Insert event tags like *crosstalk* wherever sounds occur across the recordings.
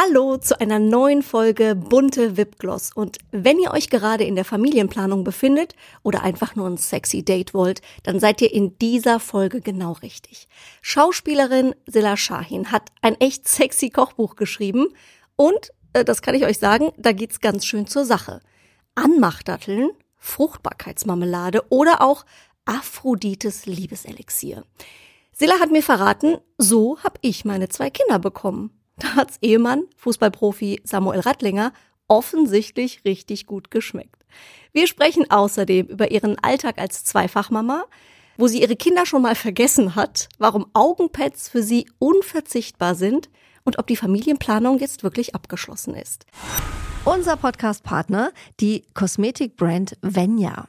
Hallo zu einer neuen Folge Bunte Wipgloss. Und wenn ihr euch gerade in der Familienplanung befindet oder einfach nur ein sexy Date wollt, dann seid ihr in dieser Folge genau richtig. Schauspielerin Silla Shahin hat ein echt sexy Kochbuch geschrieben und, äh, das kann ich euch sagen, da geht's ganz schön zur Sache. Anmachdatteln, Fruchtbarkeitsmarmelade oder auch Aphrodites Liebeselixier. Silla hat mir verraten, so hab ich meine zwei Kinder bekommen. Da hat's Ehemann, Fußballprofi Samuel Rattlinger, offensichtlich richtig gut geschmeckt. Wir sprechen außerdem über ihren Alltag als Zweifachmama, wo sie ihre Kinder schon mal vergessen hat, warum Augenpads für sie unverzichtbar sind und ob die Familienplanung jetzt wirklich abgeschlossen ist. Unser Podcast-Partner, die Kosmetikbrand Venya.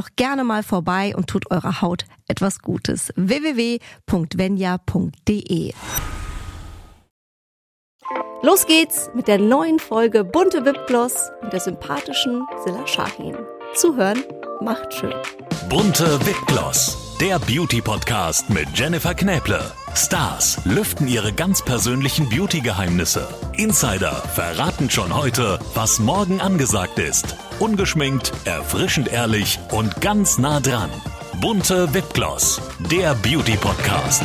doch gerne mal vorbei und tut eurer Haut etwas Gutes. www.venya.de Los geht's mit der neuen Folge Bunte Wipgloss und der sympathischen Silla Shahin. Zuhören macht schön. Bunte Wipgloss, der Beauty-Podcast mit Jennifer Knäble. Stars lüften ihre ganz persönlichen Beauty-Geheimnisse. Insider verraten schon heute, was morgen angesagt ist. Ungeschminkt, erfrischend ehrlich und ganz nah dran. Bunte Wipgloss, der Beauty-Podcast.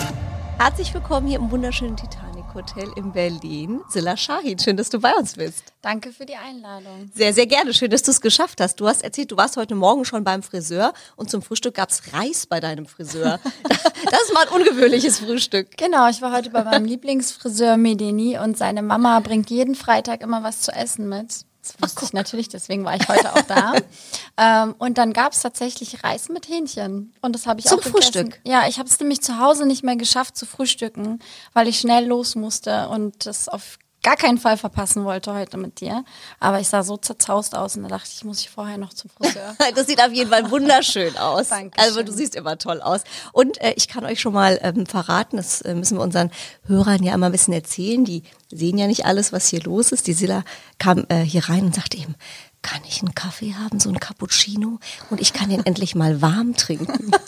Herzlich willkommen hier im wunderschönen Titanic Hotel in Berlin. Silla Shahin, schön, dass du bei uns bist. Danke für die Einladung. Sehr, sehr gerne. Schön, dass du es geschafft hast. Du hast erzählt, du warst heute Morgen schon beim Friseur und zum Frühstück gab's Reis bei deinem Friseur. *laughs* Das ist mal ein ungewöhnliches Frühstück. Genau, ich war heute bei meinem *laughs* Lieblingsfriseur Medeni und seine Mama bringt jeden Freitag immer was zu essen mit. Das wusste ich natürlich, deswegen war ich heute auch da. *laughs* ähm, und dann gab's tatsächlich Reis mit Hähnchen. Und das habe ich Zum auch gegessen. Frühstück? Ja, ich habe es nämlich zu Hause nicht mehr geschafft zu frühstücken, weil ich schnell los musste und das auf gar keinen Fall verpassen wollte heute mit dir. Aber ich sah so zerzaust aus und da dachte ich, muss ich vorher noch zum Friseur. *laughs* Das sieht auf jeden Fall wunderschön aus. Dankeschön. Also du siehst immer toll aus. Und äh, ich kann euch schon mal ähm, verraten, das äh, müssen wir unseren Hörern ja immer ein bisschen erzählen. Die sehen ja nicht alles, was hier los ist. Die Silla kam äh, hier rein und sagte eben, kann ich einen Kaffee haben, so einen Cappuccino? Und ich kann den endlich mal warm trinken. *laughs*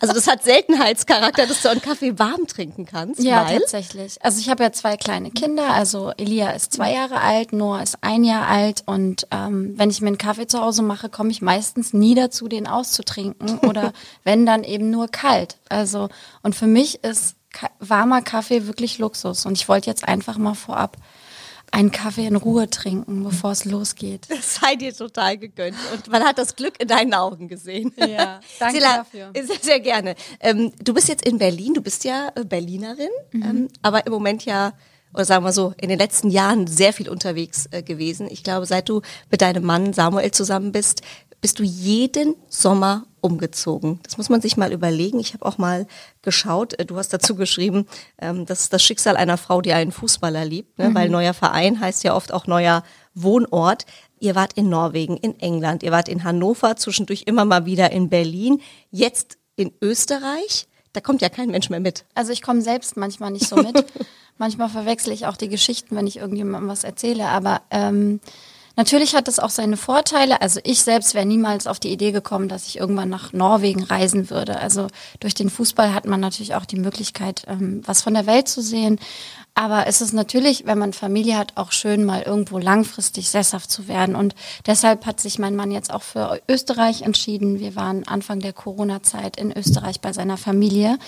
Also das hat Seltenheitscharakter, dass du einen Kaffee warm trinken kannst. Ja, tatsächlich. Also ich habe ja zwei kleine Kinder. Also Elia ist zwei Jahre alt, Noah ist ein Jahr alt. Und ähm, wenn ich mir einen Kaffee zu Hause mache, komme ich meistens nie dazu, den auszutrinken. *laughs* Oder wenn dann eben nur kalt. Also und für mich ist warmer Kaffee wirklich Luxus. Und ich wollte jetzt einfach mal vorab einen Kaffee in Ruhe trinken, bevor es losgeht. Das sei dir total gegönnt. Und man hat das Glück in deinen Augen gesehen. Ja, danke *laughs* Silla, dafür. Sehr, sehr gerne. Ähm, du bist jetzt in Berlin, du bist ja äh, Berlinerin, Mhm. ähm, aber im Moment ja, oder sagen wir so, in den letzten Jahren sehr viel unterwegs äh, gewesen. Ich glaube, seit du mit deinem Mann Samuel zusammen bist, bist du jeden Sommer umgezogen. Das muss man sich mal überlegen. Ich habe auch mal geschaut, äh, du hast dazu geschrieben, ähm, das ist das Schicksal einer Frau, die einen Fußballer liebt, ne? weil neuer Verein heißt ja oft auch neuer Wohnort. Ihr wart in Norwegen, in England, ihr wart in Hannover, zwischendurch immer mal wieder in Berlin, jetzt in Österreich. Da kommt ja kein Mensch mehr mit. Also ich komme selbst manchmal nicht so mit. *laughs* manchmal verwechsel ich auch die Geschichten, wenn ich irgendjemandem was erzähle. Aber ähm, natürlich hat das auch seine Vorteile. Also ich selbst wäre niemals auf die Idee gekommen, dass ich irgendwann nach Norwegen reisen würde. Also durch den Fußball hat man natürlich auch die Möglichkeit, ähm, was von der Welt zu sehen. Aber es ist natürlich, wenn man Familie hat, auch schön, mal irgendwo langfristig sesshaft zu werden. Und deshalb hat sich mein Mann jetzt auch für Österreich entschieden. Wir waren Anfang der Corona-Zeit in Österreich bei seiner Familie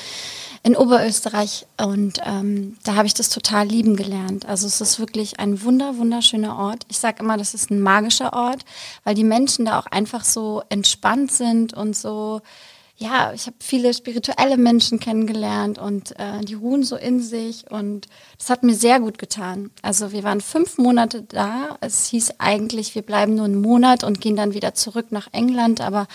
in Oberösterreich und ähm, da habe ich das total lieben gelernt. Also es ist wirklich ein wunder wunderschöner Ort. Ich sage immer, das ist ein magischer Ort, weil die Menschen da auch einfach so entspannt sind und so ja, ich habe viele spirituelle Menschen kennengelernt und äh, die ruhen so in sich und das hat mir sehr gut getan. Also wir waren fünf Monate da. Es hieß eigentlich, wir bleiben nur einen Monat und gehen dann wieder zurück nach England, aber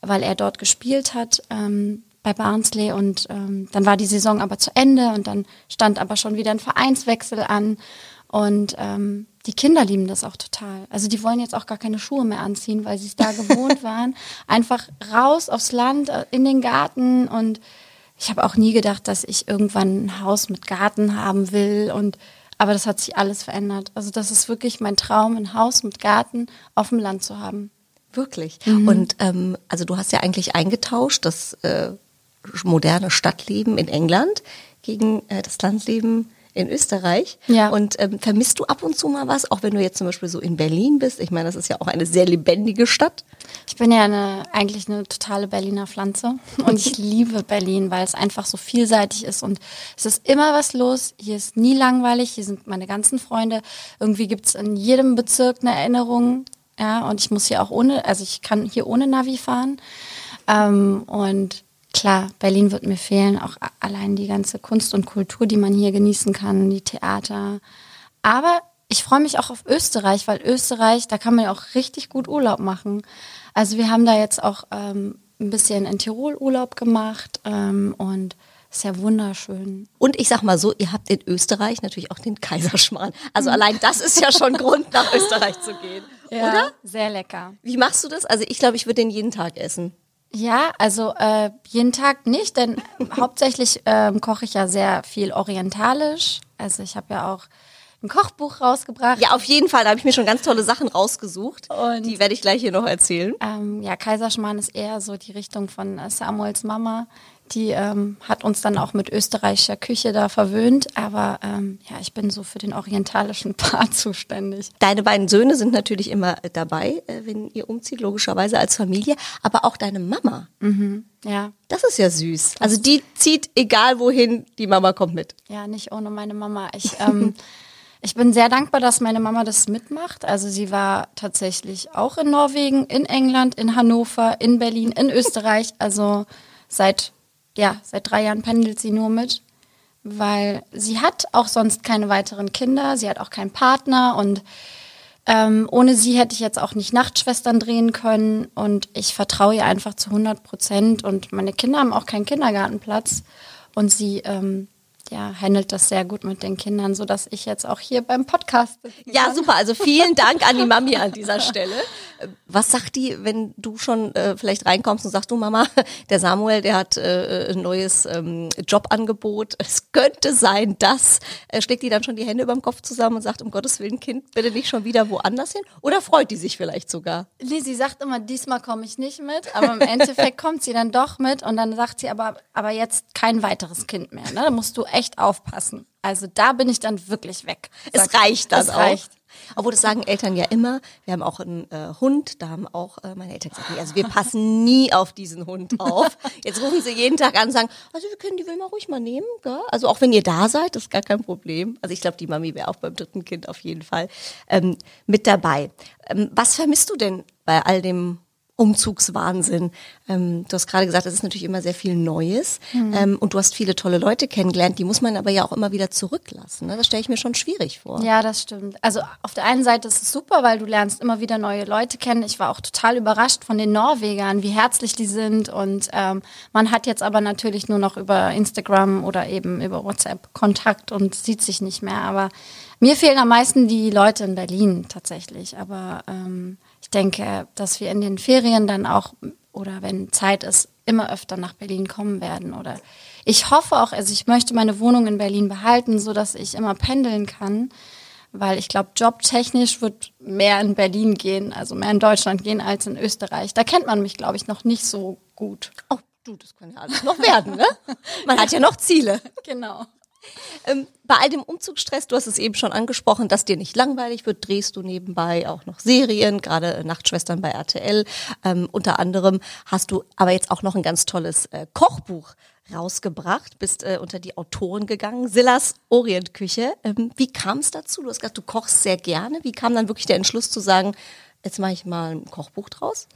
weil er dort gespielt hat ähm, bei Barnsley und ähm, dann war die Saison aber zu Ende und dann stand aber schon wieder ein Vereinswechsel an und ähm, die Kinder lieben das auch total. Also die wollen jetzt auch gar keine Schuhe mehr anziehen, weil sie es da gewohnt *laughs* waren. Einfach raus aufs Land, äh, in den Garten und ich habe auch nie gedacht, dass ich irgendwann ein Haus mit Garten haben will und aber das hat sich alles verändert. Also das ist wirklich mein Traum, ein Haus mit Garten auf dem Land zu haben. Wirklich. Mhm. Und ähm, also du hast ja eigentlich eingetauscht das äh, moderne Stadtleben in England gegen äh, das Landleben in Österreich. Ja. Und ähm, vermisst du ab und zu mal was, auch wenn du jetzt zum Beispiel so in Berlin bist? Ich meine, das ist ja auch eine sehr lebendige Stadt. Ich bin ja eine, eigentlich eine totale Berliner Pflanze und ich liebe Berlin, weil es einfach so vielseitig ist und es ist immer was los. Hier ist nie langweilig, hier sind meine ganzen Freunde. Irgendwie gibt es in jedem Bezirk eine Erinnerung. Ja, und ich muss hier auch ohne, also ich kann hier ohne Navi fahren. Ähm, und klar, Berlin wird mir fehlen, auch allein die ganze Kunst und Kultur, die man hier genießen kann, die Theater. Aber ich freue mich auch auf Österreich, weil Österreich, da kann man ja auch richtig gut Urlaub machen. Also wir haben da jetzt auch ähm, ein bisschen in Tirol Urlaub gemacht ähm, und ist ja wunderschön. Und ich sag mal so, ihr habt in Österreich natürlich auch den Kaiserschmarrn. Also allein das ist ja schon Grund, nach Österreich zu gehen. Ja, oder? Sehr lecker. Wie machst du das? Also ich glaube, ich würde den jeden Tag essen. Ja, also äh, jeden Tag nicht, denn *laughs* hauptsächlich ähm, koche ich ja sehr viel orientalisch. Also ich habe ja auch ein Kochbuch rausgebracht. Ja, auf jeden Fall. Da habe ich mir schon ganz tolle Sachen rausgesucht. Und die werde ich gleich hier noch erzählen. Ähm, ja, Kaiserschmarrn ist eher so die Richtung von äh, Samuels Mama. Die ähm, hat uns dann auch mit österreichischer Küche da verwöhnt. Aber ähm, ja, ich bin so für den orientalischen *laughs* Part zuständig. Deine beiden Söhne sind natürlich immer dabei, äh, wenn ihr umzieht, logischerweise als Familie. Aber auch deine Mama. Mhm, ja. Das ist ja süß. Also die zieht egal wohin, die Mama kommt mit. Ja, nicht ohne meine Mama. Ich, ähm, *laughs* ich bin sehr dankbar, dass meine Mama das mitmacht. Also sie war tatsächlich auch in Norwegen, in England, in Hannover, in Berlin, in Österreich. Also seit ja, seit drei Jahren pendelt sie nur mit, weil sie hat auch sonst keine weiteren Kinder, sie hat auch keinen Partner und ähm, ohne sie hätte ich jetzt auch nicht Nachtschwestern drehen können und ich vertraue ihr einfach zu 100 Prozent und meine Kinder haben auch keinen Kindergartenplatz und sie ähm, ja, handelt das sehr gut mit den Kindern, so dass ich jetzt auch hier beim Podcast bin. Ja, super. Also vielen Dank an die Mami an dieser *laughs* Stelle. Was sagt die, wenn du schon äh, vielleicht reinkommst und sagst, du Mama, *laughs* der Samuel, der hat äh, ein neues ähm, Jobangebot. Es könnte sein, dass äh, schlägt die dann schon die Hände über dem Kopf zusammen und sagt, um Gottes Willen, Kind, bitte nicht schon wieder woanders hin? Oder freut die sich vielleicht sogar? Nee, sie sagt immer, diesmal komme ich nicht mit, aber im Endeffekt *laughs* kommt sie dann doch mit und dann sagt sie aber, aber jetzt kein weiteres Kind mehr. Ne? Da musst du echt aufpassen. Also da bin ich dann wirklich weg. Es reicht dann es auch. Reicht. Obwohl das sagen Eltern ja immer. Wir haben auch einen äh, Hund, da haben auch äh, meine Eltern gesagt, nee, also wir passen nie auf diesen Hund auf. Jetzt rufen sie jeden Tag an und sagen, also wir können die Wilma ruhig mal nehmen. Gell? Also auch wenn ihr da seid, ist gar kein Problem. Also ich glaube, die Mami wäre auch beim dritten Kind auf jeden Fall ähm, mit dabei. Ähm, was vermisst du denn bei all dem Umzugswahnsinn. Ähm, du hast gerade gesagt, es ist natürlich immer sehr viel Neues mhm. ähm, und du hast viele tolle Leute kennengelernt, die muss man aber ja auch immer wieder zurücklassen. Ne? Das stelle ich mir schon schwierig vor. Ja, das stimmt. Also auf der einen Seite ist es super, weil du lernst immer wieder neue Leute kennen. Ich war auch total überrascht von den Norwegern, wie herzlich die sind und ähm, man hat jetzt aber natürlich nur noch über Instagram oder eben über WhatsApp Kontakt und sieht sich nicht mehr. Aber mir fehlen am meisten die Leute in Berlin tatsächlich. Aber ähm, ich denke, dass wir in den Ferien dann auch oder wenn Zeit ist, immer öfter nach Berlin kommen werden. Oder ich hoffe auch, also ich möchte meine Wohnung in Berlin behalten, so dass ich immer pendeln kann. Weil ich glaube, jobtechnisch wird mehr in Berlin gehen, also mehr in Deutschland gehen als in Österreich. Da kennt man mich, glaube ich, noch nicht so gut. Oh, du, das kann ja alles noch werden, ne? Man hat ja noch Ziele. *laughs* Genau. Ähm, bei all dem Umzugsstress, du hast es eben schon angesprochen, dass dir nicht langweilig wird, drehst du nebenbei auch noch Serien, gerade Nachtschwestern bei RTL. Ähm, unter anderem hast du aber jetzt auch noch ein ganz tolles äh, Kochbuch rausgebracht, bist äh, unter die Autoren gegangen, Sillas Orientküche. Ähm, wie kam es dazu? Du hast gesagt, du kochst sehr gerne. Wie kam dann wirklich der Entschluss zu sagen, jetzt mache ich mal ein Kochbuch draus?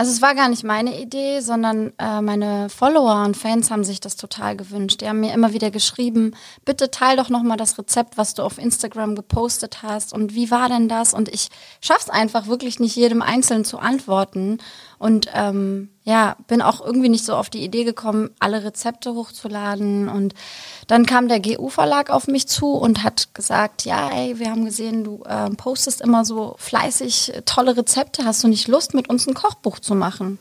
Also es war gar nicht meine Idee, sondern äh, meine Follower und Fans haben sich das total gewünscht. Die haben mir immer wieder geschrieben, bitte teil doch nochmal das Rezept, was du auf Instagram gepostet hast und wie war denn das? Und ich schaff's einfach wirklich nicht jedem Einzelnen zu antworten. Und ähm, ja, bin auch irgendwie nicht so auf die Idee gekommen, alle Rezepte hochzuladen. Und dann kam der GU-Verlag auf mich zu und hat gesagt, ja, ey, wir haben gesehen, du äh, postest immer so fleißig tolle Rezepte. Hast du nicht Lust, mit uns ein Kochbuch zu machen?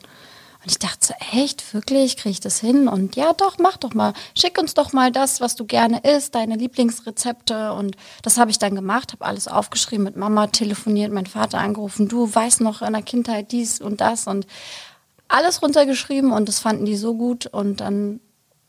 Und ich dachte so, echt, wirklich, kriege ich das hin? Und ja, doch, mach doch mal. Schick uns doch mal das, was du gerne isst, deine Lieblingsrezepte. Und das habe ich dann gemacht, habe alles aufgeschrieben, mit Mama telefoniert, mein Vater angerufen, du weißt noch in der Kindheit dies und das und alles runtergeschrieben und das fanden die so gut und dann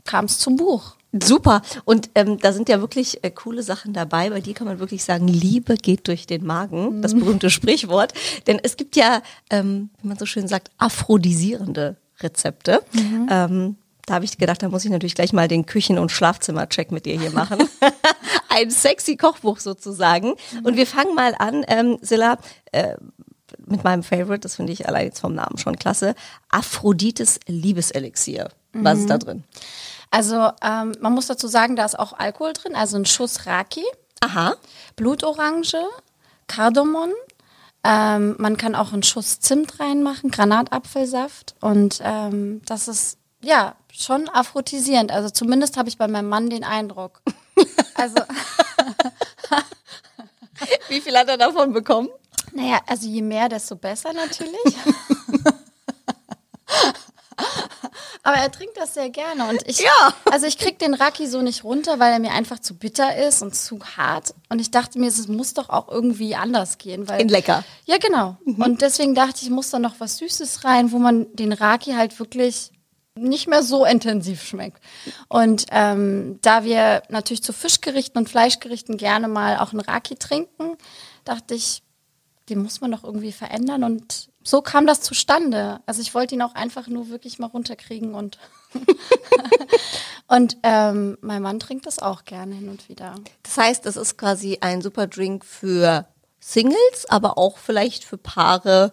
kam es zum Buch. Super. Und ähm, da sind ja wirklich äh, coole Sachen dabei. Bei dir kann man wirklich sagen, Liebe geht durch den Magen, das berühmte Sprichwort. Denn es gibt ja, ähm, wie man so schön sagt, aphrodisierende Rezepte. Ähm, da habe ich gedacht, da muss ich natürlich gleich mal den Küchen- und Schlafzimmercheck mit dir hier machen. *laughs* Ein sexy Kochbuch sozusagen. Und wir fangen mal an, ähm, Silla, äh, mit meinem Favorite, das finde ich allein jetzt vom Namen schon klasse, Aphrodites Liebeselixier. Was ist da drin? Also ähm, man muss dazu sagen, da ist auch Alkohol drin, also ein Schuss Raki, Aha. Blutorange, Kardamom. Ähm, man kann auch einen Schuss Zimt reinmachen, Granatapfelsaft und ähm, das ist ja schon aphrodisierend. Also zumindest habe ich bei meinem Mann den Eindruck. *laughs* Also Wie viel hat er davon bekommen? Naja, also je mehr, desto besser natürlich. *laughs* Aber er trinkt das sehr gerne und ich, Ja. also ich krieg den Raki so nicht runter, weil er mir einfach zu bitter ist und zu hart. Und ich dachte mir, es muss doch auch irgendwie anders gehen, weil In lecker. Ja, genau. Und deswegen dachte ich, muss da noch was Süßes rein, wo man den Raki halt wirklich nicht mehr so intensiv schmeckt. Und ähm, da wir natürlich zu Fischgerichten und Fleischgerichten gerne mal auch einen Raki trinken, dachte ich, den muss man doch irgendwie verändern und so kam das zustande. Also ich wollte ihn auch einfach nur wirklich mal runterkriegen und *laughs* und ähm, mein Mann trinkt das auch gerne hin und wieder. Das heißt, das ist quasi ein super Drink für Singles, aber auch vielleicht für Paare,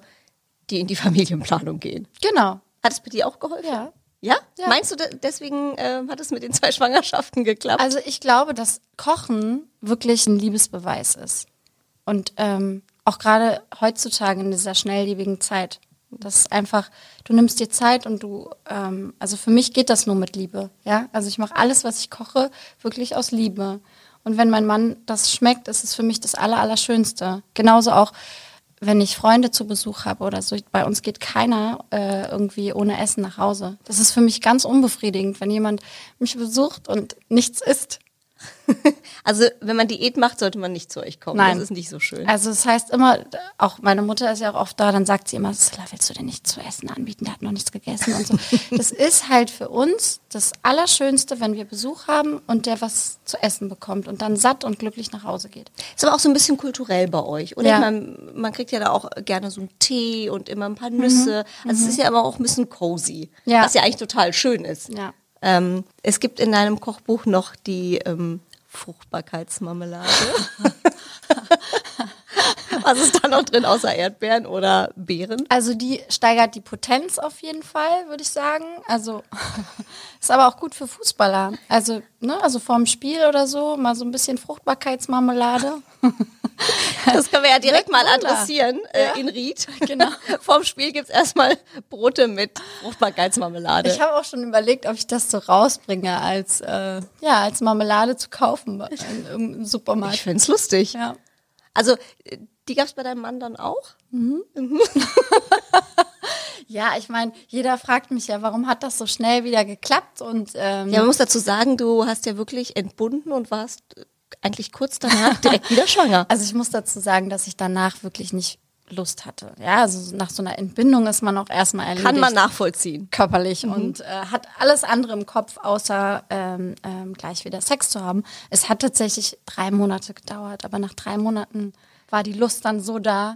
die in die Familienplanung gehen. Genau. Hat es bei dir auch geholfen? Ja. Ja? Ja. Meinst du, de- deswegen äh, hat es mit den zwei Schwangerschaften geklappt? Also ich glaube, dass Kochen wirklich ein Liebesbeweis ist. Und ähm, auch gerade heutzutage in dieser schnelllebigen Zeit. Das ist einfach, du nimmst dir Zeit und du, ähm, also für mich geht das nur mit Liebe. Ja, also ich mache alles, was ich koche, wirklich aus Liebe. Und wenn mein Mann das schmeckt, ist es für mich das Aller, Allerschönste. Genauso auch, wenn ich Freunde zu Besuch habe oder so. Bei uns geht keiner äh, irgendwie ohne Essen nach Hause. Das ist für mich ganz unbefriedigend, wenn jemand mich besucht und nichts isst. *laughs* Also, wenn man Diät macht, sollte man nicht zu euch kommen. Nein. Das ist nicht so schön. Also das heißt immer, auch meine Mutter ist ja auch oft da, dann sagt sie immer, Silla, willst du denn nicht zu essen anbieten? Der hat noch nichts gegessen und so. *laughs* Das ist halt für uns das Allerschönste, wenn wir Besuch haben und der was zu essen bekommt und dann satt und glücklich nach Hause geht. Ist aber auch so ein bisschen kulturell bei euch. Oder Ja. meine, man kriegt ja da auch gerne so einen Tee und immer ein paar Nüsse. Also es ist ja aber auch ein bisschen cozy. Ja. Was ja eigentlich total schön ist. Ja. Ähm, es gibt in deinem Kochbuch noch die ähm, Fruchtbarkeitsmarmelade. *laughs* Was ist da noch drin außer Erdbeeren oder Beeren? Also die steigert die Potenz auf jeden Fall, würde ich sagen. Also *laughs* ist aber auch gut für Fußballer. Also, ne, also vorm Spiel oder so, mal so ein bisschen Fruchtbarkeitsmarmelade. *laughs* Das können wir ja direkt mal adressieren äh, Ja. in Ried. *laughs* Genau. Vorm Spiel gibt's erstmal Brote mit Fruchtbarkeitsmarmelade. Ich habe auch schon überlegt, ob ich das so rausbringe, als, äh, ja, als Marmelade zu kaufen im, Supermarkt. ich find's lustig. ja. Also, die gab's bei deinem Mann dann auch? *laughs* ja, ich meine, jeder fragt mich ja, warum hat das so schnell wieder geklappt? Und ähm, Ja, man muss dazu sagen, du hast ja wirklich entbunden und warst äh, eigentlich kurz danach *laughs* direkt wieder schwanger. also ich muss dazu sagen, dass ich danach wirklich nicht Lust hatte. Ja, also nach so einer Entbindung ist man auch erstmal erledigt. Kann man nachvollziehen. körperlich und äh, hat alles andere im Kopf, außer ähm, ähm, gleich wieder Sex zu haben. Es hat tatsächlich drei Monate gedauert, aber nach drei Monaten war die Lust dann so da,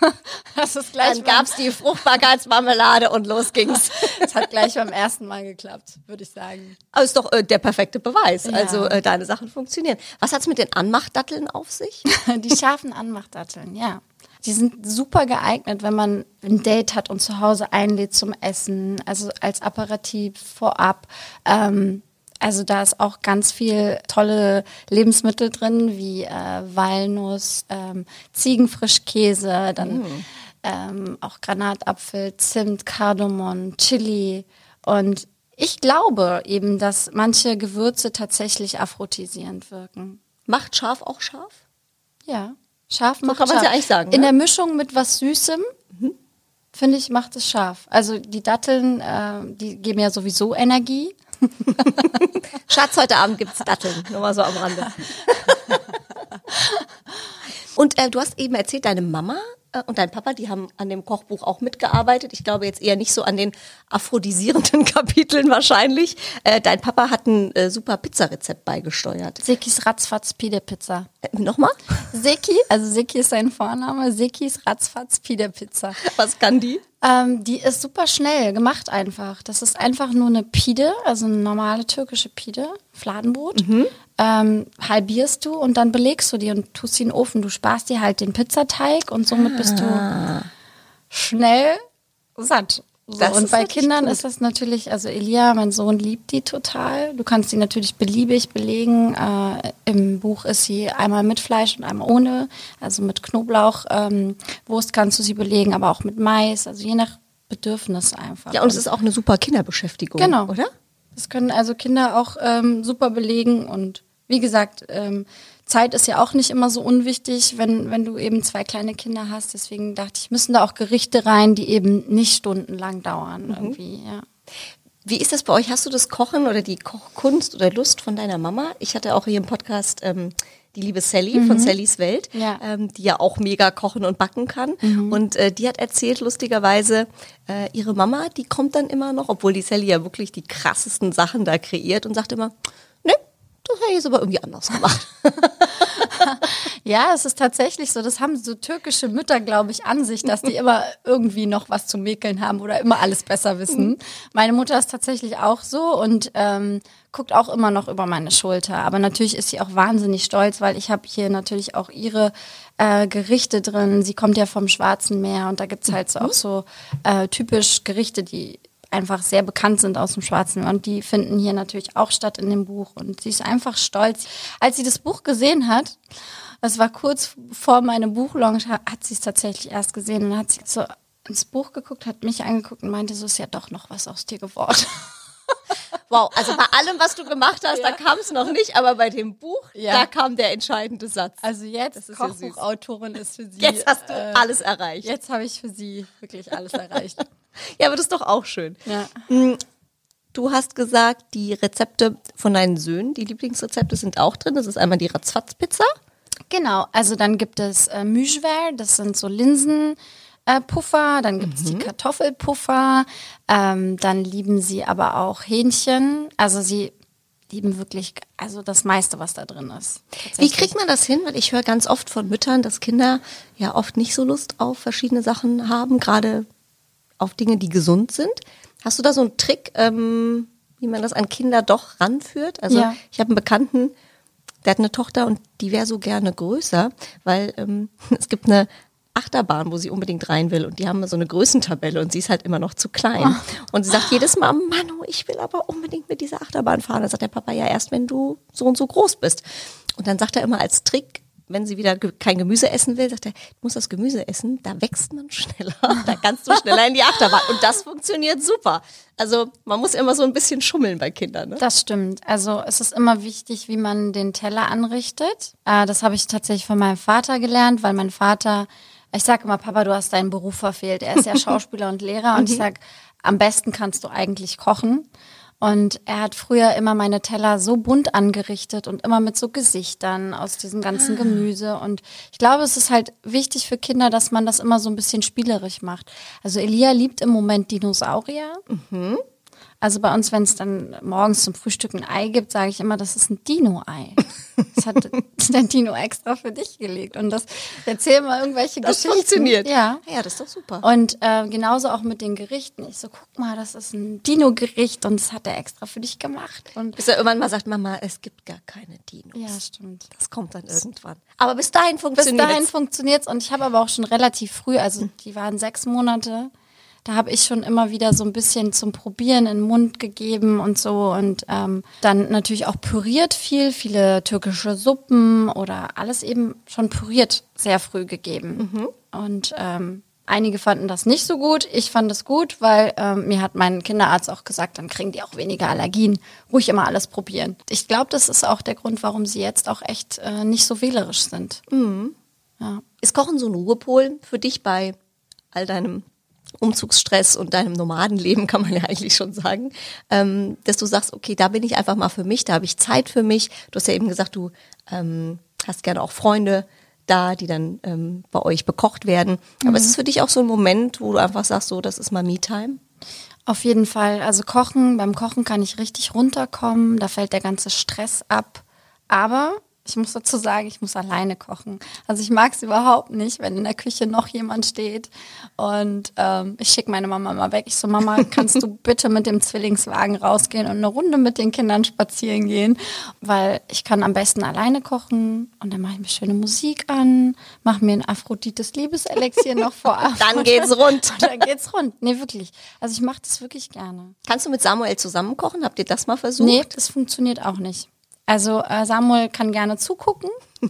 *laughs* dass es gleich Dann gab's die Fruchtbarkeitsmarmelade und los ging's. *laughs* es hat gleich beim ersten Mal geklappt, würde ich sagen. Aber ist doch äh, der perfekte Beweis. Ja. Also äh, deine Sachen funktionieren. Was hat's mit den Anmachdatteln auf sich? *laughs* Die scharfen Anmachdatteln, ja. Die sind super geeignet, wenn man ein Date hat und zu Hause einlädt zum Essen, also als Aperitif vorab. Ähm, also da ist auch ganz viel tolle Lebensmittel drin, wie äh, Walnuss, ähm, Ziegenfrischkäse, dann mm. ähm, auch Granatapfel, Zimt, Kardamom, Chili. Und ich glaube eben, dass manche Gewürze tatsächlich aphrodisierend wirken. Macht scharf auch scharf? Ja. Scharf macht so kann man ja eigentlich sagen. In ne? der Mischung mit was Süßem, mhm. finde ich, macht es scharf. Also die Datteln, äh, die geben ja sowieso Energie. Schatz, heute Abend gibt es Datteln. Nur mal so am Rande. *laughs* Und äh, du hast eben erzählt, deine Mama äh, und dein Papa, die haben an dem Kochbuch auch mitgearbeitet. Ich glaube jetzt eher nicht so an den aphrodisierenden *laughs* Kapiteln wahrscheinlich. Äh, dein Papa hat ein äh, super Pizzarezept beigesteuert. Sekis Ratzfatz Pide Pizza. Äh, Nochmal? Seki, also Seki ist sein Vorname, Sekis Ratzfatz Pide Pizza. Was kann die? Ähm, die ist super schnell gemacht einfach. Das ist einfach nur eine Pide, also eine normale türkische Pide, Fladenbrot. Mhm. Ähm, halbierst du und dann belegst du die und tust sie in den Ofen. Du sparst dir halt den Pizzateig und somit bist du Ah. schnell satt. So, und bei Kindern gut. ist das natürlich, also Elia, mein Sohn, liebt die total. Du kannst die natürlich beliebig belegen. Äh, Im Buch ist sie einmal mit Fleisch und einmal ohne. Also mit Knoblauch, ähm, Wurst kannst du sie belegen, aber auch mit Mais. Also je nach Bedürfnis einfach. Ja, und es ist auch eine super Kinderbeschäftigung, Genau. oder? Das können also Kinder auch ähm, super belegen und wie gesagt, ähm, Zeit ist ja auch nicht immer so unwichtig, wenn, wenn du eben zwei kleine Kinder hast. Deswegen dachte ich, müssen da auch Gerichte rein, die eben nicht stundenlang dauern irgendwie, ja. Wie ist das bei euch? Hast du das Kochen oder die Kochkunst oder Lust von deiner Mama? Ich hatte auch hier im Podcast ähm, die liebe Sally von Sallys Welt, Ja. ähm, die ja auch mega kochen und backen kann. Und äh, die hat erzählt, lustigerweise, äh, ihre Mama, die kommt dann immer noch, obwohl die Sally ja wirklich die krassesten Sachen da kreiert und sagt immer, das hätte ich jetzt aber irgendwie anders gemacht. *laughs* *laughs* Ja, es ist tatsächlich so. Das haben so türkische Mütter, glaube ich, an sich, dass die immer irgendwie noch was zu mäkeln haben oder immer alles besser wissen. Meine Mutter ist tatsächlich auch so und ähm, guckt auch immer noch über meine Schulter. Aber natürlich ist sie auch wahnsinnig stolz, weil ich habe hier natürlich auch ihre äh, Gerichte drin. Sie kommt ja vom Schwarzen Meer und da gibt's halt so auch so äh, typisch Gerichte, die einfach sehr bekannt sind aus dem Schwarzen und die finden hier natürlich auch statt in dem Buch und sie ist einfach stolz. Als sie das Buch gesehen hat, das war kurz vor meinem Buchlaunch, ha- hat sie es tatsächlich erst gesehen und dann hat sie so ins Buch geguckt, hat mich angeguckt und meinte, so ist ja doch noch was aus dir geworden. *laughs* Wow, also bei allem, was du gemacht hast, da kam es noch nicht, aber bei dem Buch, Ja. da kam der entscheidende Satz. Also jetzt ist ja. Kochbuchautorin ist für sie. Jetzt hast du äh, alles erreicht. Jetzt habe ich für sie wirklich alles erreicht. *laughs* Ja, aber das ist doch auch schön. ja. Du hast gesagt, die Rezepte von deinen Söhnen, die Lieblingsrezepte sind auch drin. Das ist einmal die Ratzfatz-Pizza. Genau, also dann gibt es äh, Müschwer, das sind so Linsen. Äh, Puffer, dann gibt es die Kartoffelpuffer, ähm, dann lieben sie aber auch Hähnchen. Also sie lieben wirklich, also das meiste, was da drin ist. Wie kriegt man das hin? Weil ich höre ganz oft von Müttern, dass Kinder ja oft nicht so Lust auf verschiedene Sachen haben, gerade auf Dinge, die gesund sind. Hast du da so einen Trick, ähm, wie man das an Kinder doch ranführt? Also Ja. ich habe einen Bekannten, der hat eine Tochter und die wäre so gerne größer, weil ähm, *laughs* es gibt eine Achterbahn, wo sie unbedingt rein will und die haben so eine Größentabelle und sie ist halt immer noch zu klein. Und sie sagt jedes Mal, Manu, ich will aber unbedingt mit dieser Achterbahn fahren. Dann sagt der Papa, ja erst wenn du so und so groß bist. Und dann sagt er immer als Trick, wenn sie wieder kein Gemüse essen will, sagt er, du musst das Gemüse essen, da wächst man schneller, *laughs* da kannst du schneller in die Achterbahn. Und das funktioniert super. Also man muss immer so ein bisschen schummeln bei Kindern. Ne? Das stimmt. Also es ist immer wichtig, wie man den Teller anrichtet. Äh, das habe ich tatsächlich von meinem Vater gelernt, weil mein Vater, ich sage immer, Papa, du hast deinen Beruf verfehlt. Er ist ja *laughs* Schauspieler und Lehrer und ich sage, am besten kannst du eigentlich kochen. Und er hat früher immer meine Teller so bunt angerichtet und immer mit so Gesichtern aus diesem ganzen Gemüse. Und ich glaube, es ist halt wichtig für Kinder, dass man das immer so ein bisschen spielerisch macht. Also Elia liebt im Moment Dinosaurier. Also bei uns, wenn es dann morgens zum Frühstück ein Ei gibt, sage ich immer, das ist ein Dino-Ei. Das hat *laughs* der Dino extra für dich gelegt. Und das erzähl mal irgendwelche Das Geschichten. funktioniert. Ja. Ja, das ist doch super. Und äh, genauso auch mit den Gerichten. Ich so, guck mal, das ist ein Dino-Gericht und das hat er extra für dich gemacht. Und Bis er irgendwann mal sagt, Mama, es gibt gar keine Dinos. ja, stimmt. Das kommt dann irgendwann. Aber bis dahin Bis funktioniert dahin es. funktioniert's und ich habe aber auch schon relativ früh, also die waren sechs Monate, da habe ich schon immer wieder so ein bisschen zum Probieren in den Mund gegeben und so und ähm, dann natürlich auch püriert viel, viele türkische Suppen oder alles eben schon püriert sehr früh gegeben. Und ähm, einige fanden das nicht so gut, ich fand es gut, weil ähm, mir hat mein Kinderarzt auch gesagt, dann kriegen die auch weniger Allergien. Ruhig immer alles probieren. Ich glaube, das ist auch der Grund, warum sie jetzt auch echt äh, nicht so wählerisch sind. Ja. Ist Kochen so ein Ruhepol für dich bei all deinem Umzugsstress und deinem Nomadenleben, kann man ja eigentlich schon sagen, ähm, dass du sagst, okay, da bin ich einfach mal für mich, da habe ich Zeit für mich. Du hast ja eben gesagt, du ähm, hast gerne auch Freunde da, die dann ähm, bei euch bekocht werden. Aber ist es für dich auch so ein Moment, wo du einfach sagst, so, das ist mal Me-Time? Auf jeden Fall. Also kochen, beim Kochen kann ich richtig runterkommen, da fällt der ganze Stress ab. Aber ich muss dazu sagen, ich muss alleine kochen. Also ich mag es überhaupt nicht, wenn in der Küche noch jemand steht. Und ähm, ich schicke meine Mama mal weg. Ich so, Mama, kannst du *laughs* bitte mit dem Zwillingswagen rausgehen und eine Runde mit den Kindern spazieren gehen? Weil ich kann am besten alleine kochen und dann mache ich mir schöne Musik an, mache mir ein Aphrodites Liebeselixier noch vorab. *laughs* Dann geht's rund. Und *laughs* dann geht's rund. Nee, wirklich. Also ich mache das wirklich gerne. Kannst du mit Samuel zusammen kochen? Habt ihr das mal versucht? Nee, das funktioniert auch nicht. Also äh, Samuel kann gerne zugucken. *laughs*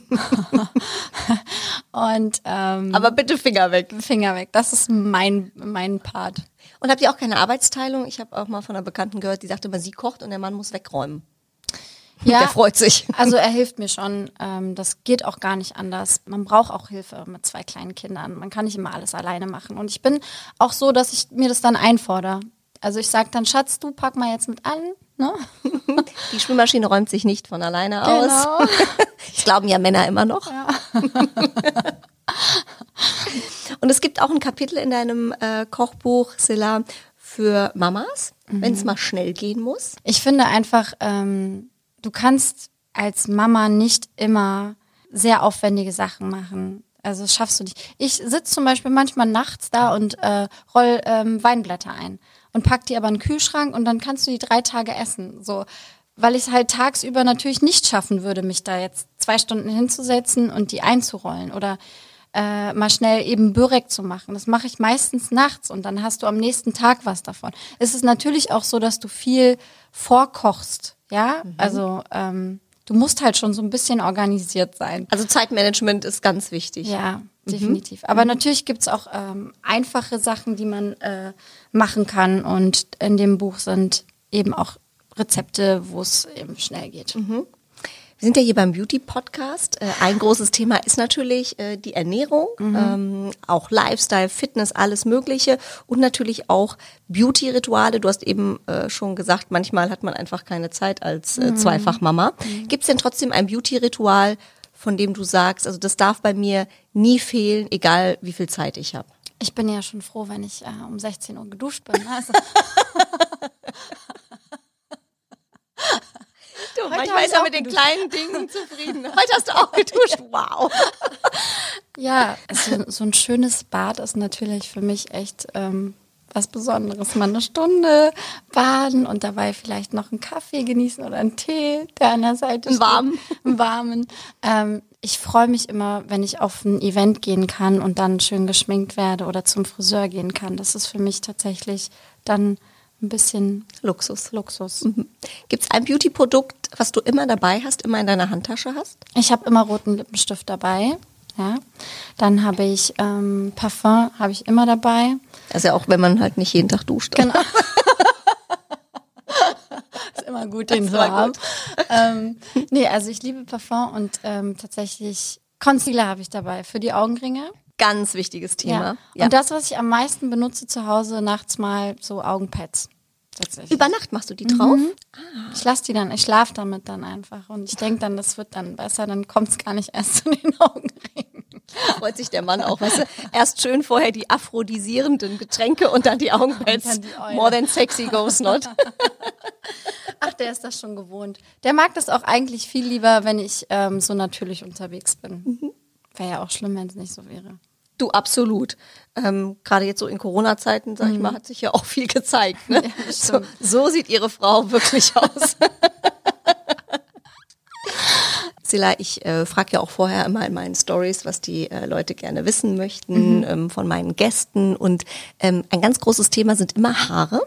Und ähm, Aber bitte Finger weg. Finger weg. Das ist mein, mein Part. Und habt ihr auch keine Arbeitsteilung? Ich habe auch mal von einer Bekannten gehört, die sagte immer, sie kocht und der Mann muss wegräumen. Ja, Der freut sich. Also er hilft mir schon. Ähm, das geht auch gar nicht anders. Man braucht auch Hilfe mit zwei kleinen Kindern. Man kann nicht immer alles alleine machen. Und ich bin auch so, dass ich mir das dann einfordere. Also ich sage dann, Schatz, du pack mal jetzt mit an. Ne? *laughs* Die Spülmaschine räumt sich nicht von alleine aus. Genau. *laughs* Das glauben ja Männer immer noch. *laughs* Und es gibt auch ein Kapitel in deinem äh, Kochbuch, Silla, für Mamas, wenn es mal schnell gehen muss. Ich finde einfach, ähm, du kannst als Mama nicht immer sehr aufwendige Sachen machen. Also das schaffst du nicht. Ich sitze zum Beispiel manchmal nachts da und äh, roll ähm, Weinblätter ein und pack die aber in den Kühlschrank und dann kannst du die drei Tage essen. So, weil ich es halt tagsüber natürlich nicht schaffen würde, mich da jetzt zwei Stunden hinzusetzen und die einzurollen oder äh, mal schnell eben Börek zu machen. Das mache ich meistens nachts und dann hast du am nächsten Tag was davon. Es ist natürlich auch so, dass du viel vorkochst, ja. Also ähm, du musst halt schon so ein bisschen organisiert sein. Also Zeitmanagement ist ganz wichtig. Ja, definitiv. Aber natürlich gibt's auch ähm, einfache Sachen, die man äh, machen kann und in dem Buch sind eben auch Rezepte, wo es eben schnell geht. Wir sind ja hier beim Beauty-Podcast. Äh, ein großes Thema ist natürlich äh, die Ernährung, ähm, auch Lifestyle, Fitness, alles Mögliche und natürlich auch Beauty-Rituale. Du hast eben äh, schon gesagt, manchmal hat man einfach keine Zeit als äh, Zweifachmama. Gibt es denn trotzdem ein Beauty-Ritual, von dem du sagst, also das darf bei mir nie fehlen, egal wie viel Zeit ich habe? Ich bin ja schon froh, wenn ich äh, um 16 Uhr geduscht bin. ne? Also, *laughs* Du, hab manchmal ich ist er mit den geduscht. kleinen Dingen zufrieden. Heute hast du auch geduscht. *laughs* Wow. ja, also, so ein schönes Bad ist natürlich für mich echt ähm, was Besonderes. Mal eine Stunde baden und dabei vielleicht noch einen Kaffee genießen oder einen Tee, der an der Seite steht. warmen. Einen warmen. Ähm, ich freue mich immer, wenn ich auf ein Event gehen kann und dann schön geschminkt werde oder zum Friseur gehen kann. Das ist für mich tatsächlich dann ein bisschen Luxus. Luxus. Gibt es ein Beauty-Produkt, was du immer dabei hast, immer in deiner Handtasche hast? Ich habe immer roten Lippenstift dabei. Ja. Dann habe ich ähm, Parfum, habe ich immer dabei. Also ja auch, wenn man halt nicht jeden Tag duscht. Genau. *laughs* ist immer gut, den zu haben. Ähm, nee, also ich liebe Parfum und ähm, tatsächlich Concealer habe ich dabei für die Augenringe. Ganz wichtiges Thema. Ja. Und das, was ich am meisten benutze zu Hause, nachts mal so Augenpads. Tatsächlich. Über Nacht machst du die drauf? Ich lasse die dann, ich schlafe damit dann einfach. Und ich denke dann, das wird dann besser, dann kommt es gar nicht erst zu den *laughs* Augenringen. Freut sich der Mann auch. Weißt du? Erst schön vorher die aphrodisierenden Getränke und dann die Augenpads. More than sexy goes not. *laughs* Ach, der ist das schon gewohnt. Der mag das auch eigentlich viel lieber, wenn ich ähm, so natürlich unterwegs bin. Mhm. Wäre ja auch schlimm, wenn es nicht so wäre. Du, absolut. Ähm, Gerade jetzt so in Corona-Zeiten, sag ich mal, hat sich ja auch viel gezeigt. Ne? Mhm. *laughs* Ja, so, so sieht ihre Frau wirklich aus. *laughs* Silla, ich äh, frage ja auch vorher immer in meinen Stories, was die äh, Leute gerne wissen möchten ähm, von meinen Gästen. Und ähm, ein ganz großes Thema sind immer Haare.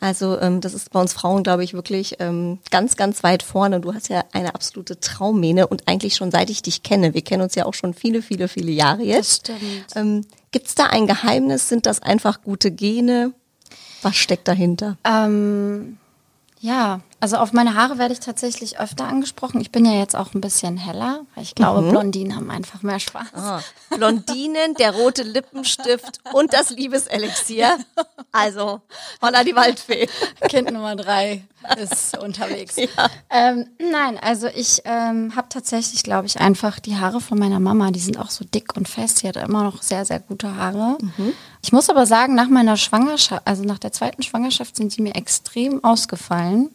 Also ähm, das ist bei uns Frauen, glaube ich, wirklich ähm, ganz, ganz weit vorne. Du hast ja eine absolute Traummähne und eigentlich schon seit ich dich kenne. Wir kennen uns ja auch schon viele, viele, viele Jahre jetzt. Das stimmt. Ähm, Gibt es da ein Geheimnis? Sind das einfach gute Gene? Was steckt dahinter? Ähm, ja, also auf meine Haare werde ich tatsächlich öfter angesprochen. Ich bin ja jetzt auch ein bisschen heller, weil ich glaube, Blondinen haben einfach mehr Spaß. Mhm. Ah, Blondinen, der rote Lippenstift und das Liebeselixier. Also, holla die Waldfee. Kind Nummer drei ist unterwegs. Ja. Ähm, nein, also ich ähm, habe tatsächlich, glaube ich, einfach die Haare von meiner Mama, die sind auch so dick und fest. Sie hat immer noch sehr, sehr gute Haare. Ich muss aber sagen, nach meiner Schwangerschaft, also nach der zweiten Schwangerschaft, sind sie mir extrem ausgefallen.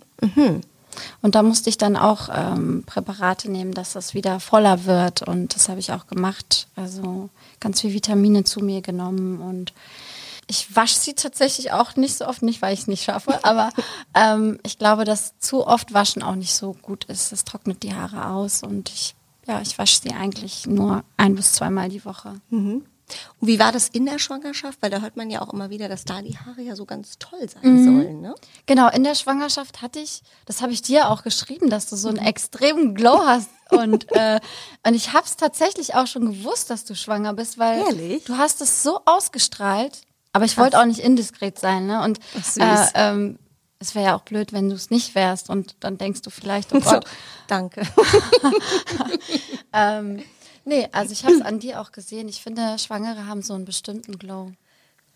Und da musste ich dann auch ähm, Präparate nehmen, dass das wieder voller wird. Und das habe ich auch gemacht. Also ganz viel Vitamine zu mir genommen und ich wasche sie tatsächlich auch nicht so oft, nicht weil ich es nicht schaffe, *laughs* aber ähm, ich glaube, dass zu oft Waschen auch nicht so gut ist. Das trocknet die Haare aus und ich, ja, ich wasche sie eigentlich nur ein bis zweimal die Woche. Und wie war das in der Schwangerschaft? Weil da hört man ja auch immer wieder, dass da die Haare ja so ganz toll sein sollen. Ne? Genau, in der Schwangerschaft hatte ich, das habe ich dir auch geschrieben, dass du so einen extremen Glow hast. Und, *laughs* äh, und ich habe es tatsächlich auch schon gewusst, dass du schwanger bist, weil Ehrlich? du hast es so ausgestrahlt. Aber ich wollte auch nicht indiskret sein. Ne? Und Ach, äh, ähm, es wäre ja auch blöd, wenn du es nicht wärst. Und dann denkst du vielleicht, oh *laughs* So, Gott. danke. *laughs* ähm, nee, also ich habe es an dir auch gesehen. Ich finde, Schwangere haben so einen bestimmten Glow.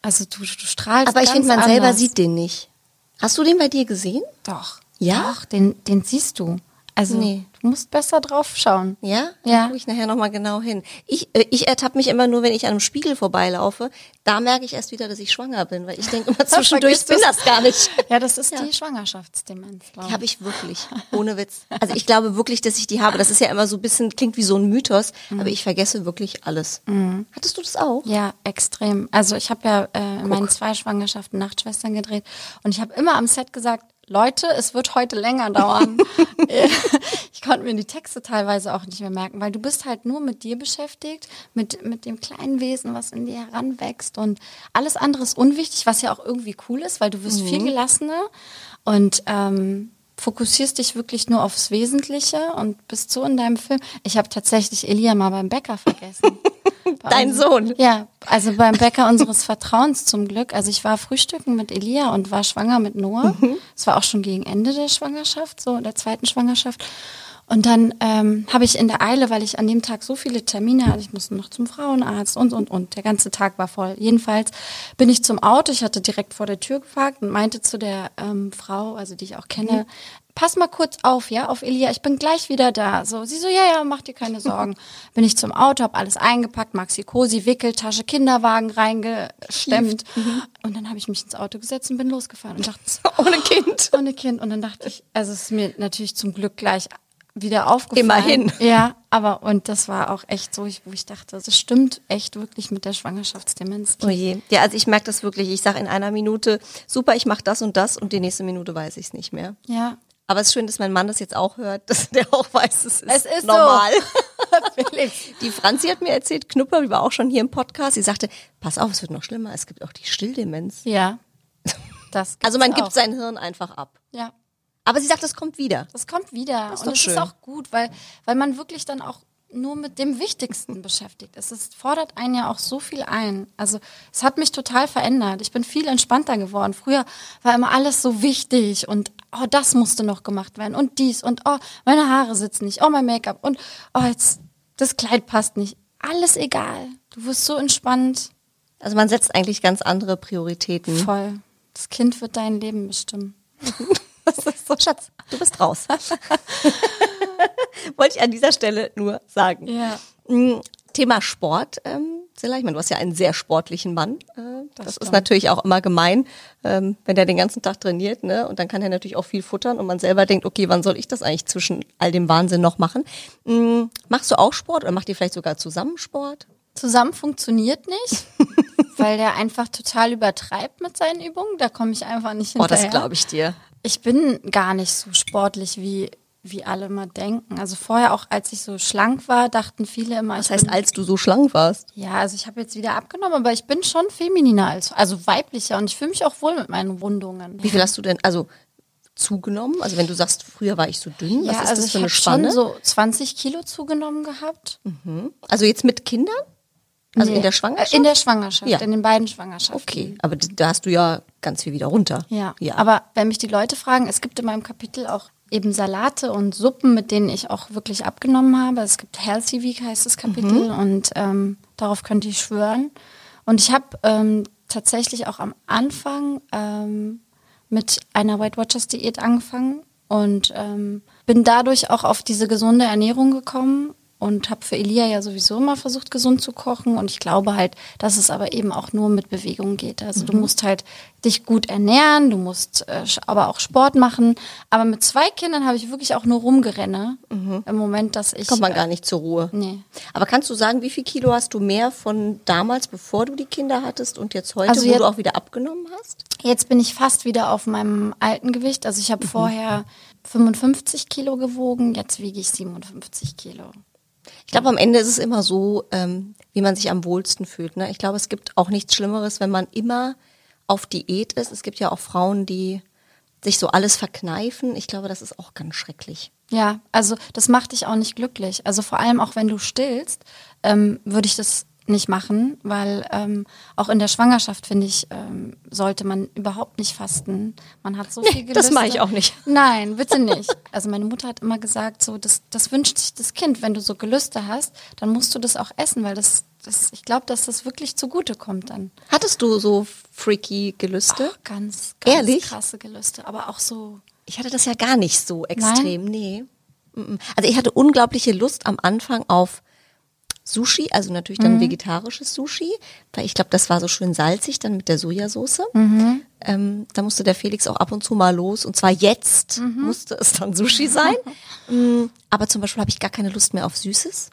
Also du, du strahlst Aber ich finde, man selber anders. sieht den nicht. Hast du den bei dir gesehen? Doch. Ja? Doch, den, den siehst du. Also Nee. du musst besser drauf schauen. Ja? Ja. Gucke ich nachher nochmal genau hin. Ich, äh, ich ertappe mich immer nur, wenn ich an einem Spiegel vorbeilaufe. Da merke ich erst wieder, dass ich schwanger bin, weil ich denke immer *laughs* zwischendurch, ich bin das gar nicht. Ja, das ist Ja. die Schwangerschaftsdemenz, Die habe ich wirklich, *laughs* ohne Witz. Also ich glaube wirklich, dass ich die habe. Das ist ja immer so ein bisschen, klingt wie so ein Mythos, aber ich vergesse wirklich alles. Hattest du das auch? Ja, extrem. Also ich habe ja äh, in meinen zwei Schwangerschaften Nachtschwestern gedreht und ich habe immer am Set gesagt, Leute, es wird heute länger dauern. *laughs* *laughs* ich konnte mir die Texte teilweise auch nicht mehr merken, weil du bist halt nur mit dir beschäftigt, mit, mit dem kleinen Wesen, was in dir heranwächst und alles andere ist unwichtig, was ja auch irgendwie cool ist, weil du wirst viel gelassener und ähm, fokussierst dich wirklich nur aufs Wesentliche und bist so in deinem Film. Ich habe tatsächlich Elia mal beim Bäcker vergessen. *laughs* *laughs* Dein Sohn? Ja, also beim Bäcker unseres Vertrauens zum Glück. Also ich war frühstücken mit Elia und war schwanger mit Noah. Es war auch schon gegen Ende der Schwangerschaft, so der zweiten Schwangerschaft. Und dann ähm, habe ich in der Eile, weil ich an dem Tag so viele Termine hatte, ich musste noch zum Frauenarzt und, und, und. Der ganze Tag war voll. Jedenfalls bin ich zum Auto, ich hatte direkt vor der Tür geparkt und meinte zu der ähm, Frau, also die ich auch kenne, pass mal kurz auf, ja, auf Elia, ich bin gleich wieder da. So, sie so, ja, ja, mach dir keine Sorgen. *laughs* bin ich zum Auto, habe alles eingepackt, Maxi Cosi, Wickeltasche, Kinderwagen reingestemmt. Und dann habe ich mich ins Auto gesetzt und bin losgefahren und dachte, *laughs* Ohne Kind. *laughs* ohne Kind. Und dann dachte ich, also es ist mir natürlich zum Glück gleich wieder aufgefallen. Immerhin. Ja, aber und das war auch echt so, wo ich dachte, das stimmt echt wirklich mit der Schwangerschaftsdemenz. Oh je. Ja, also ich merke das wirklich. Ich sage in einer Minute, super, ich mache das und das und die nächste Minute weiß ich es nicht mehr. Ja. Aber es ist schön, dass mein Mann das jetzt auch hört, *laughs* dass der auch weiß, es ist, Es ist so. normal. *laughs* Felix. Die Franzi hat mir erzählt, Knupper, die war auch schon hier im Podcast, sie sagte, pass auf, es wird noch schlimmer, es gibt auch die Stilldemenz. Ja. *laughs* Das Also man gibt's gibt auch. sein Hirn einfach ab. Ja. Aber sie sagt, es kommt wieder. Das kommt wieder. ist und es ist auch gut, weil, weil man wirklich dann auch nur mit dem Wichtigsten *laughs* beschäftigt ist. Es fordert einen ja auch so viel ein. Also es hat mich total verändert. Ich bin viel entspannter geworden. Früher war immer alles so wichtig und oh, das musste noch gemacht werden und dies und oh, meine Haare sitzen nicht, oh, mein Make-up und oh, jetzt das Kleid passt nicht. Alles egal. Du wirst so entspannt. Also man setzt eigentlich ganz andere Prioritäten. Voll. Das Kind wird dein Leben bestimmen. *laughs* Das ist so, Schatz, du bist raus. *laughs* Wollte ich an dieser Stelle nur sagen. Ja. Mm, Thema Sport, ähm, Silla, ich meine, du hast ja einen sehr sportlichen Mann. Äh, das, das ist natürlich auch immer gemein, ähm, wenn der den ganzen Tag trainiert, ne? Und dann kann er natürlich auch viel futtern und man selber denkt, okay, wann soll ich das eigentlich zwischen all dem Wahnsinn noch machen? Mm, machst du auch Sport oder macht ihr vielleicht sogar zusammen Sport? Zusammen funktioniert nicht, *laughs* weil der einfach total übertreibt mit seinen Übungen. Da komme ich einfach nicht Oh, hinterher. das glaube ich dir. Ich bin gar nicht so sportlich, wie, wie alle mal denken. Also vorher auch, als ich so schlank war, dachten viele immer, Das ich heißt, bin, als du so schlank warst. ja, also ich habe jetzt wieder abgenommen, aber ich bin schon femininer, als, also weiblicher und ich fühle mich auch wohl mit meinen Rundungen. Wie viel hast du denn, also zugenommen? Also wenn du sagst, früher war ich so dünn, was ja, ist also das ich für eine habe Spanne? schon so 20 Kilo zugenommen gehabt. also jetzt mit Kindern? Also in Nee, der Schwangerschaft? In der Schwangerschaft, Ja. in den beiden Schwangerschaften. okay, aber da hast du ja ganz viel wieder runter. Ja. ja. aber wenn mich die Leute fragen, es gibt in meinem Kapitel auch eben Salate und Suppen, mit denen ich auch wirklich abgenommen habe. Es gibt Healthy Week heißt das Kapitel Mhm. und ähm, darauf könnte ich schwören. Und ich habe ähm, tatsächlich auch am Anfang ähm, mit einer Weight Watchers Diät angefangen und ähm, bin dadurch auch auf diese gesunde Ernährung gekommen und habe für Elia ja sowieso immer versucht, gesund zu kochen. Und ich glaube halt, dass es aber eben auch nur mit Bewegung geht. Also Mhm. du musst halt dich gut ernähren, du musst äh, aber auch Sport machen. Aber mit zwei Kindern habe ich wirklich auch nur rumgerenne im Moment, dass ich. Mhm. Kommt man äh, gar nicht zur Ruhe. Nee. Aber kannst du sagen, wie viel Kilo hast du mehr von damals, bevor du die Kinder hattest und jetzt heute, Also wo jetzt- du auch wieder abgenommen hast? Jetzt bin ich fast wieder auf meinem alten Gewicht. Also Mhm. ich habe vorher 55 Kilo gewogen, jetzt wiege ich 57 Kilo. Ich glaube, am Ende ist es immer so, ähm, wie man sich am wohlsten fühlt. Ne? Ich glaube, es gibt auch nichts Schlimmeres, wenn man immer auf Diät ist. Es gibt ja auch Frauen, die sich so alles verkneifen. Ich glaube, das ist auch ganz schrecklich. Ja, also das macht dich auch nicht glücklich. Also vor allem auch wenn du stillst, ähm, würde ich das nicht machen, weil ähm, auch in der Schwangerschaft finde ich ähm, sollte man überhaupt nicht fasten. Man hat so viel das Gelüste. mache ich auch nicht. *laughs* Nein, bitte nicht. Also meine Mutter hat immer gesagt, so das, das wünscht sich das Kind. Wenn du so Gelüste hast, dann musst du das auch essen, weil das, das ich glaube, dass das wirklich zugute kommt dann. Hattest du so freaky Gelüste? Ach, ganz, ganz Ehrlich? krasse Gelüste, aber auch so Ich hatte das ja gar nicht so extrem, nee. Mm-mm. Also ich hatte unglaubliche Lust am Anfang auf Sushi, also natürlich dann vegetarisches Sushi, weil ich glaube, das war so schön salzig dann mit der Sojasauce. Ähm, da musste der Felix auch ab und zu mal los und zwar jetzt musste es dann Sushi sein. *laughs* Mm, Aber zum Beispiel habe ich gar keine Lust mehr auf Süßes.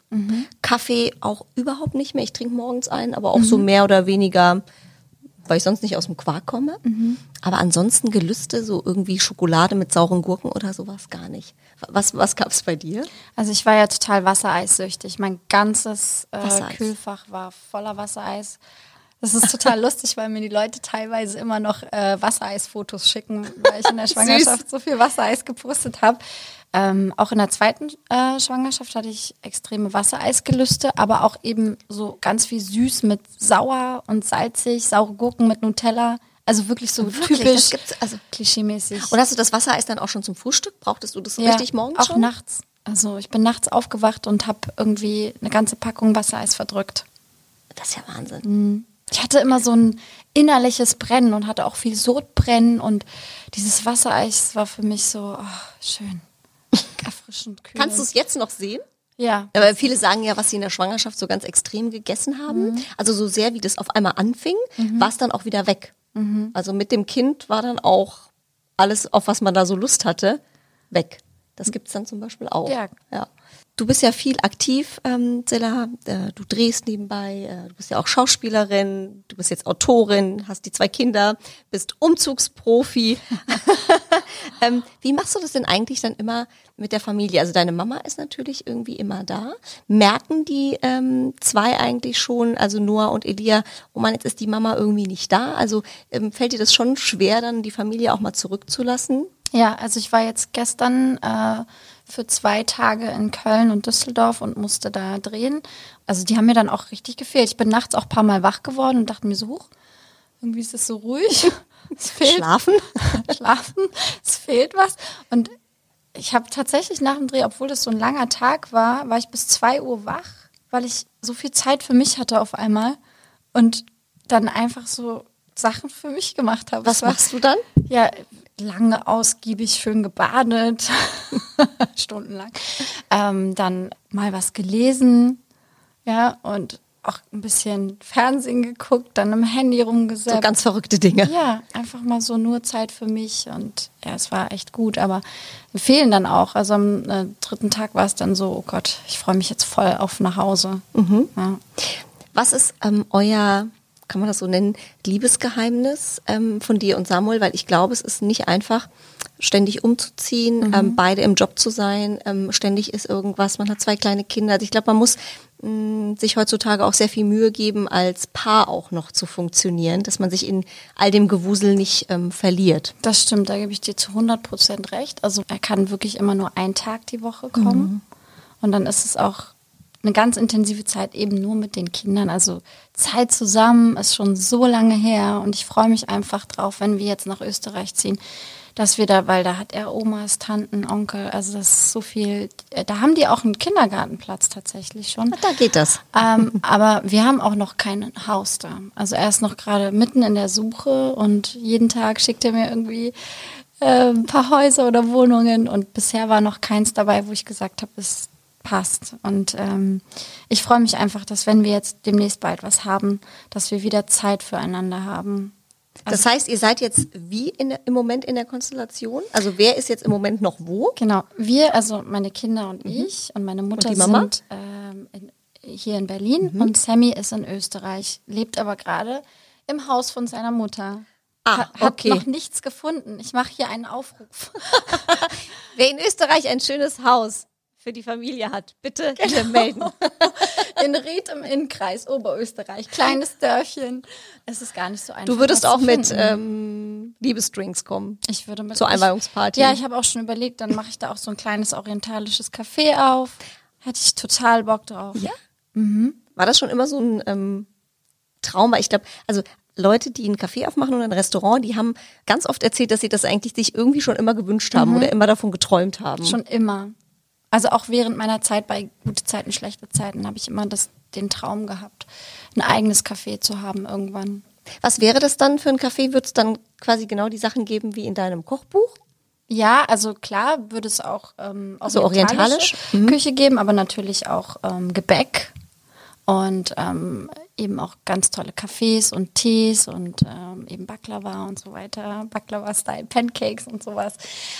Kaffee auch überhaupt nicht mehr. Ich trinke morgens einen, aber auch so mehr oder weniger weil ich sonst nicht aus dem Quark komme. Aber ansonsten Gelüste, so irgendwie Schokolade mit sauren Gurken oder sowas gar nicht. Was, was gab es bei dir? Also ich war ja total wassereissüchtig. Mein ganzes äh. Kühlfach war voller Wassereis. Das ist total *laughs* lustig, weil mir die Leute teilweise immer noch äh, Wassereisfotos schicken, weil ich in der *laughs* Schwangerschaft so viel Wassereis gepostet habe. Ähm, auch in der zweiten äh, Schwangerschaft hatte ich extreme Wassereisgelüste, aber auch eben so ganz viel süß mit sauer und salzig, saure Gurken mit Nutella. Also wirklich so Wirklich? typisch, also- klischeemäßig. Und hast du das Wassereis dann auch schon zum Frühstück? Brauchtest du das Ja, richtig morgens auch schon? nachts. Also ich bin nachts aufgewacht und habe irgendwie eine ganze Packung Wassereis verdrückt. Das ist ja Wahnsinn. Ich hatte immer so ein innerliches Brennen und hatte auch viel Sodbrennen und dieses Wassereis war für mich so oh, schön, erfrischend kühl. Kannst du es jetzt noch sehen? Ja. Aber viele sagen ja, was sie in der Schwangerschaft so ganz extrem gegessen haben. Also so sehr, wie das auf einmal anfing, war es dann auch wieder weg. Also mit dem Kind war dann auch alles, auf was man da so Lust hatte, weg. Das gibt's dann zum Beispiel auch. Ja. ja. Du bist ja viel aktiv, ähm, Zilla. Äh, du drehst nebenbei, äh, du bist ja auch Schauspielerin, du bist jetzt Autorin, hast die zwei Kinder, bist Umzugsprofi. *laughs* *laughs* ähm, wie machst du das denn eigentlich dann immer mit der Familie? Also deine Mama ist natürlich irgendwie immer da. Merken die ähm, zwei eigentlich schon, also Noah und Elia, oh man, jetzt ist die Mama irgendwie nicht da? Also ähm, fällt dir das schon schwer, dann die Familie auch mal zurückzulassen? Ja, also ich war jetzt gestern äh, für zwei Tage in Köln und Düsseldorf und musste da drehen. Also die haben mir dann auch richtig gefehlt. Ich bin nachts auch ein paar Mal wach geworden und dachte mir so, huch, irgendwie ist es so ruhig. *laughs* Es fehlt Schlafen? *laughs* schlafen, es fehlt was. Und ich habe tatsächlich nach dem Dreh, obwohl das so ein langer Tag war, war ich bis zwei Uhr wach, weil ich so viel Zeit für mich hatte auf einmal und dann einfach so Sachen für mich gemacht habe. Was machst du dann? Ja, lange, ausgiebig, schön gebadet, *laughs* stundenlang. Ähm, dann mal was gelesen, Ja, und auch ein bisschen Fernsehen geguckt, dann im Handy rumgesetzt. So ganz verrückte Dinge. Ja, einfach mal so nur Zeit für mich und ja, es war echt gut, aber wir fehlen dann auch. Also am äh, dritten Tag war es dann so, oh Gott, ich freue mich jetzt voll auf nach Hause. Mhm. Ja. Was ist ähm, euer, kann man das so nennen, Liebesgeheimnis ähm, von dir und Samuel? Weil ich glaube, es ist nicht einfach, ständig umzuziehen, ähm, beide im Job zu sein, ähm, ständig ist irgendwas, man hat zwei kleine Kinder. Also ich glaube, man muss mh, sich heutzutage auch sehr viel Mühe geben, als Paar auch noch zu funktionieren, dass man sich in all dem Gewusel nicht ähm, verliert. Das stimmt, da gebe ich dir zu 100 Prozent recht. Also er kann wirklich immer nur einen Tag die Woche kommen. Und dann ist es auch eine ganz intensive Zeit eben nur mit den Kindern. Also Zeit zusammen ist schon so lange her und ich freue mich einfach drauf, wenn wir jetzt nach Österreich ziehen, dass wir da, weil da hat er Omas, Tanten, Onkel, also das ist so viel. Da haben die auch einen Kindergartenplatz tatsächlich schon. Da geht das. Ähm, aber wir haben auch noch kein Haus da. Also er ist noch gerade mitten in der Suche und jeden Tag schickt er mir irgendwie äh, ein paar Häuser oder Wohnungen und bisher war noch keins dabei, wo ich gesagt habe, es passt. Und ähm, ich freue mich einfach, dass wenn wir jetzt demnächst bald was haben, dass wir wieder Zeit füreinander haben. Das heißt, ihr seid jetzt wie der, im Moment in der Konstellation? Also wer ist jetzt im Moment noch wo? Genau, wir, also meine Kinder und ich und meine Mutter Mhm. Mhm. sind ähm, in, hier in Berlin und Sammy ist in Österreich, lebt aber gerade im Haus von seiner Mutter. Ah, Ha- hat okay. noch nichts gefunden. Ich mache hier einen Aufruf. *laughs* Wer in Österreich ein schönes Haus für die Familie hat, bitte hier melden. *laughs* In Ried im Innkreis, Oberösterreich. Kleines Dörfchen. Es ist gar nicht so einfach. Du würdest auch mit ähm, Liebesdrinks kommen. Ich würde mit zur ich- Einweihungsparty. Ja, ich habe auch schon überlegt, dann mache ich da auch so ein kleines orientalisches Café auf. Hätte ich total Bock drauf. Ja. War das schon immer so ein ähm, Traum? Weil ich glaube, also Leute, die ein Café aufmachen oder ein Restaurant, die haben ganz oft erzählt, dass sie das eigentlich sich irgendwie schon immer gewünscht haben oder immer davon geträumt haben. Schon immer. Also auch während meiner Zeit bei gute Zeiten, schlechte Zeiten habe ich immer das, den Traum gehabt, ein eigenes Café zu haben irgendwann. Was wäre das dann für ein Café? Wird es dann quasi genau die Sachen geben wie in deinem Kochbuch? Ja, also klar würde es auch ähm, Also orientalisch? Mhm. Küche geben, aber natürlich auch ähm, Gebäck und ähm, eben auch ganz tolle Cafés und Tees und ähm, eben Baklava und so weiter, Baklava-Style, Pancakes und sowas.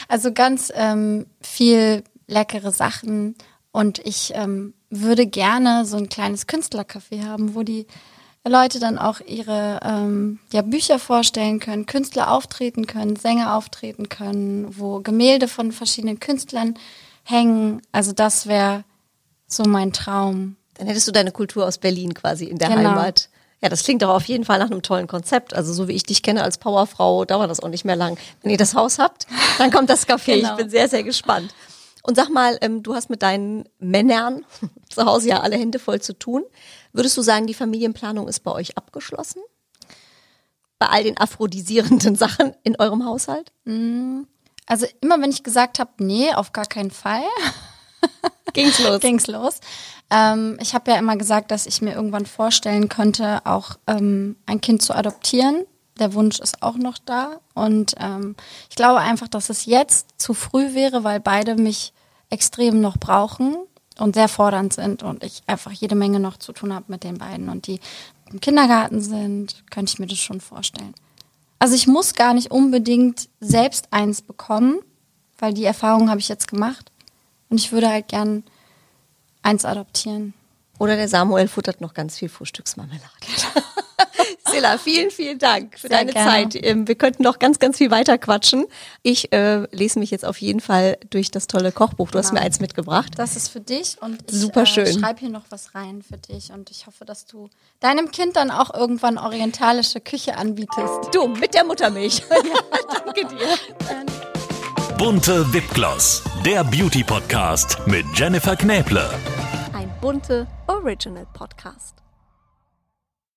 Also ganz ähm, viel leckere Sachen und ich ähm, würde gerne so ein kleines Künstlercafé haben, wo die Leute dann auch ihre ähm, ja, Bücher vorstellen können, Künstler auftreten können, Sänger auftreten können, wo Gemälde von verschiedenen Künstlern hängen. Also das wäre so mein Traum. Dann hättest du deine Kultur aus Berlin quasi in der Genau. Heimat. Ja, das klingt doch auf jeden Fall nach einem tollen Konzept. Also so wie ich dich kenne als Powerfrau, dauert das auch nicht mehr lang. Wenn ihr das Haus habt, dann kommt das Café. Genau. Ich bin sehr, sehr gespannt. Und sag mal, ähm, du hast mit deinen Männern *laughs* zu Hause ja alle Hände voll zu tun. Würdest du sagen, die Familienplanung ist bei euch abgeschlossen? Bei all den aphrodisierenden *laughs* Sachen in eurem Haushalt? Also immer wenn ich gesagt habe, nee, auf gar keinen Fall, *laughs* Ging's los? ging's los. Ähm, ich habe ja immer gesagt, dass ich mir irgendwann vorstellen könnte, auch ähm, ein Kind zu adoptieren. Der Wunsch ist auch noch da. Und ähm, ich glaube einfach, dass es jetzt zu früh wäre, weil beide mich extrem noch brauchen und sehr fordernd sind und ich einfach jede Menge noch zu tun habe mit den beiden. Und die im Kindergarten sind, könnte ich mir das schon vorstellen. Also ich muss gar nicht unbedingt selbst eins bekommen, weil die Erfahrung habe ich jetzt gemacht. Und ich würde halt gern eins adoptieren. Oder der Samuel futtert noch ganz viel Frühstücksmarmelade. *laughs* Silla, vielen, vielen Dank für Sehr deine gerne. Zeit. Ähm, Wir könnten noch ganz, ganz viel weiter quatschen. Ich äh, lese mich jetzt auf jeden Fall durch das tolle Kochbuch. Du hast Genau. mir eins mitgebracht. Das ist für dich und ich Super schön. Äh, schreibe hier noch was rein für dich und ich hoffe, dass du deinem Kind dann auch irgendwann orientalische Küche anbietest. Du, mit der Muttermilch. *laughs* Danke dir. Bunte Wipgloss, der Beauty Podcast mit Jennifer Knäble. Ein bunte Original Podcast.